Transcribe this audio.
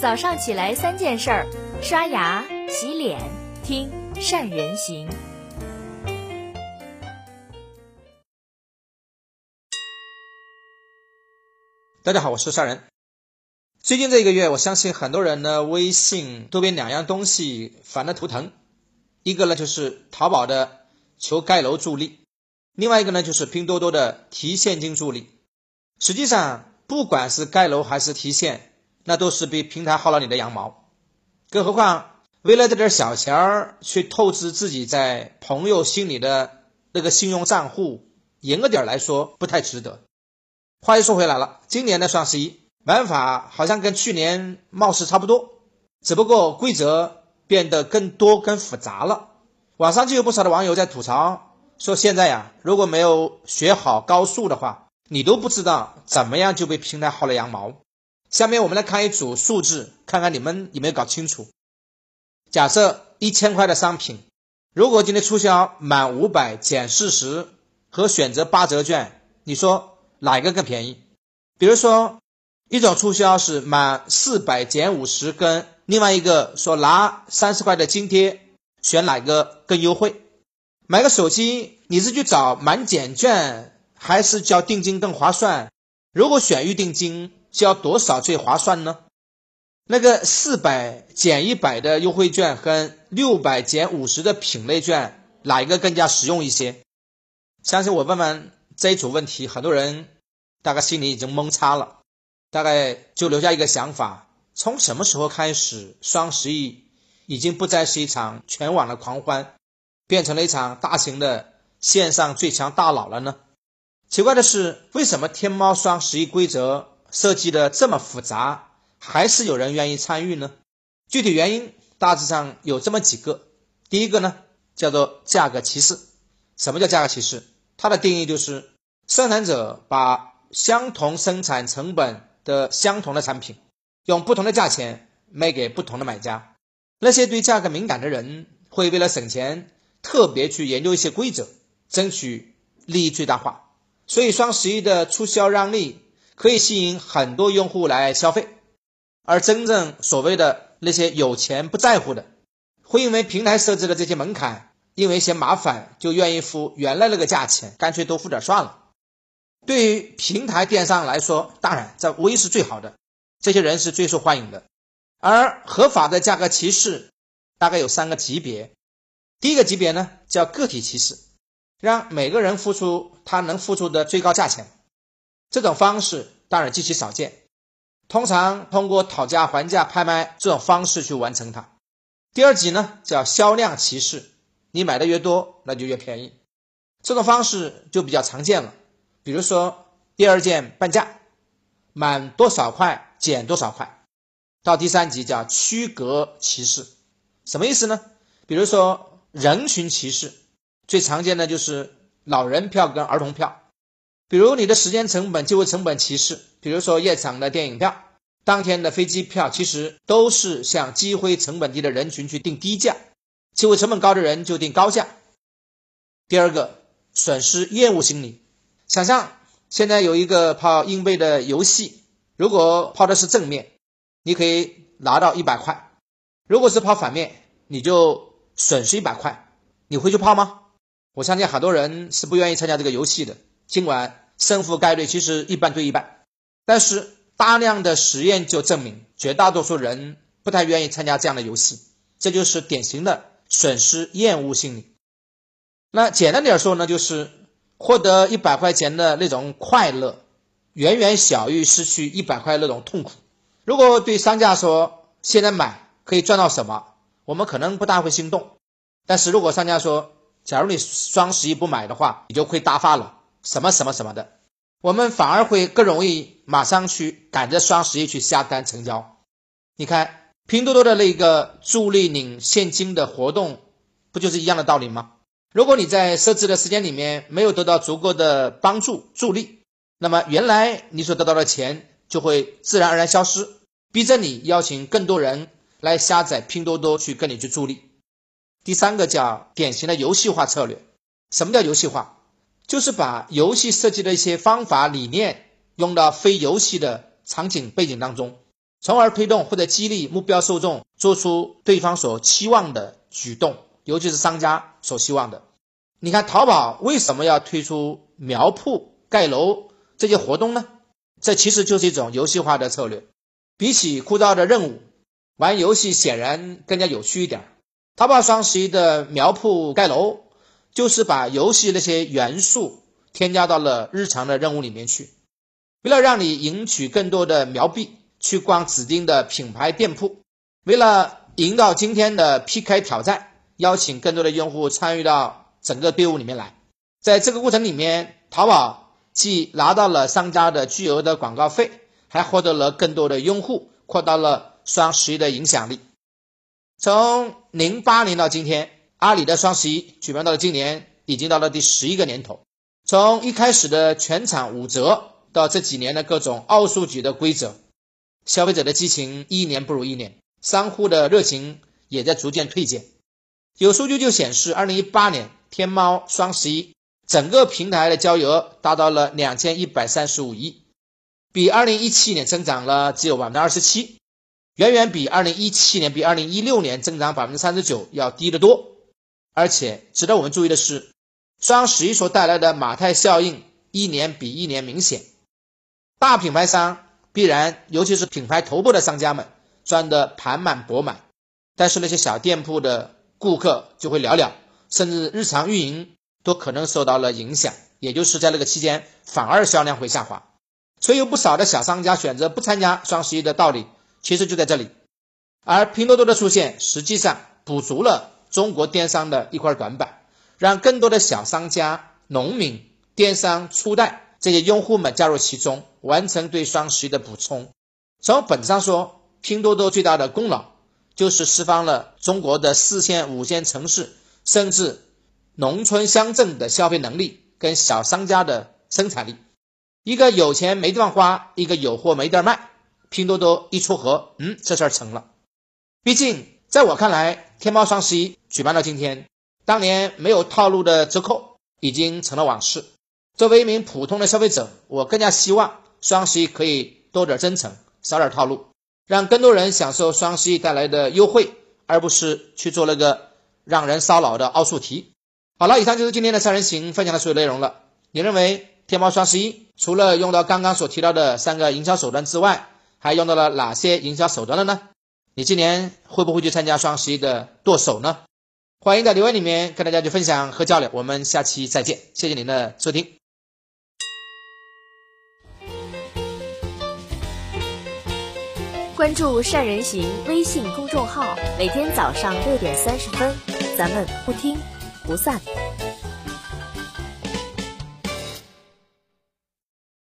早上起来三件事儿：刷牙、洗脸、听善人行。大家好，我是善人。最近这一个月，我相信很多人呢，微信都被两样东西烦得头疼。一个呢就是淘宝的求盖楼助力，另外一个呢就是拼多多的提现金助力。实际上，不管是盖楼还是提现，那都是被平台薅了你的羊毛。更何况，为了这点小钱儿去透支自己在朋友心里的那个信用账户，严格点来说不太值得。话又说回来了，今年的双十一玩法好像跟去年貌似差不多，只不过规则变得更多、更复杂了。网上就有不少的网友在吐槽说：“现在呀，如果没有学好高数的话，你都不知道怎么样就被平台薅了羊毛。”下面我们来看一组数字，看看你们有没有搞清楚。假设一千块的商品，如果今天促销满五百减四十和选择八折券，你说？哪一个更便宜？比如说，一种促销是满四百减五十，跟另外一个说拿三十块的津贴，选哪个更优惠？买个手机，你是去找满减券，还是交定金更划算？如果选预定金，交多少最划算呢？那个四百减一百的优惠券和六百减五十的品类券，哪一个更加实用一些？相信我问问。这一组问题，很多人大概心里已经懵叉了，大概就留下一个想法：从什么时候开始，双十一已经不再是一场全网的狂欢，变成了一场大型的线上最强大佬了呢？奇怪的是，为什么天猫双十一规则设计的这么复杂，还是有人愿意参与呢？具体原因大致上有这么几个：第一个呢，叫做价格歧视。什么叫价格歧视？它的定义就是，生产者把相同生产成本的相同的产品，用不同的价钱卖给不同的买家。那些对价格敏感的人，会为了省钱，特别去研究一些规则，争取利益最大化。所以双十一的促销让利，可以吸引很多用户来消费。而真正所谓的那些有钱不在乎的，会因为平台设置的这些门槛。因为嫌麻烦，就愿意付原来那个价钱，干脆多付点算了。对于平台电商来说，当然这微是最好的，这些人是最受欢迎的。而合法的价格歧视大概有三个级别。第一个级别呢叫个体歧视，让每个人付出他能付出的最高价钱。这种方式当然极其少见，通常通过讨价还价、拍卖这种方式去完成它。第二级呢叫销量歧视。你买的越多，那就越便宜。这种方式就比较常见了。比如说，第二件半价，满多少块减多少块。到第三级叫区隔歧视，什么意思呢？比如说人群歧视，最常见的就是老人票跟儿童票。比如你的时间成本就会成本歧视，比如说夜场的电影票、当天的飞机票，其实都是向机会成本低的人群去定低价。机会成本高的人就定高价。第二个，损失厌恶心理。想象现在有一个抛硬币的游戏，如果抛的是正面，你可以拿到一百块；如果是抛反面，你就损失一百块。你会去抛吗？我相信很多人是不愿意参加这个游戏的。尽管胜负概率其实一半对一半，但是大量的实验就证明，绝大多数人不太愿意参加这样的游戏。这就是典型的。损失厌恶心理，那简单点说呢，就是获得一百块钱的那种快乐，远远小于失去一百块那种痛苦。如果对商家说现在买可以赚到什么，我们可能不大会心动。但是如果商家说，假如你双十一不买的话，你就会大发了，什么什么什么的，我们反而会更容易马上去赶着双十一去下单成交。你看。拼多多的那个助力领现金的活动，不就是一样的道理吗？如果你在设置的时间里面没有得到足够的帮助助力，那么原来你所得到的钱就会自然而然消失，逼着你邀请更多人来下载拼多多去跟你去助力。第三个叫典型的游戏化策略。什么叫游戏化？就是把游戏设计的一些方法理念用到非游戏的场景背景当中。从而推动或者激励目标受众做出对方所期望的举动，尤其是商家所希望的。你看，淘宝为什么要推出苗铺盖楼这些活动呢？这其实就是一种游戏化的策略。比起枯燥的任务，玩游戏显然更加有趣一点。淘宝双十一的苗铺盖楼，就是把游戏那些元素添加到了日常的任务里面去，为了让你赢取更多的苗币，去逛指定的品牌店铺，为了赢到今天的 PK 挑战，邀请更多的用户参与到。整个队伍里面来，在这个过程里面，淘宝既拿到了商家的巨额的广告费，还获得了更多的用户，扩大了双十一的影响力。从零八年到今天，阿里的双十一举办到了今年，已经到了第十一个年头。从一开始的全场五折，到这几年的各种奥数级的规则，消费者的激情一年不如一年，商户的热情也在逐渐退减。有数据就显示，二零一八年。天猫双十一整个平台的交易额达到了两千一百三十五亿，比二零一七年增长了只有百分之二十七，远远比二零一七年、比二零一六年增长百分之三十九要低得多。而且值得我们注意的是，双十一所带来的马太效应一年比一年明显，大品牌商必然，尤其是品牌头部的商家们赚得盘满钵满，但是那些小店铺的顾客就会寥寥。甚至日常运营都可能受到了影响，也就是在那个期间，反而销量会下滑。所以有不少的小商家选择不参加双十一的道理，其实就在这里。而拼多多的出现，实际上补足了中国电商的一块短板，让更多的小商家、农民、电商初代这些用户们加入其中，完成对双十一的补充。从本质上说，拼多多最大的功劳就是释放了中国的四线、五线城市。甚至农村乡镇的消费能力跟小商家的生产力，一个有钱没地方花，一个有货没地儿卖，拼多多一撮合，嗯，这事儿成了。毕竟在我看来，天猫双十一举办到今天，当年没有套路的折扣已经成了往事。作为一名普通的消费者，我更加希望双十一可以多点真诚，少点套路，让更多人享受双十一带来的优惠，而不是去做那个。让人烧脑的奥数题。好了，以上就是今天的三人行分享的所有内容了。你认为天猫双十一除了用到刚刚所提到的三个营销手段之外，还用到了哪些营销手段了呢？你今年会不会去参加双十一的剁手呢？欢迎在留言里面跟大家去分享和交流。我们下期再见，谢谢您的收听。关注善人行微信公众号，每天早上六点三十分。咱们不听不散。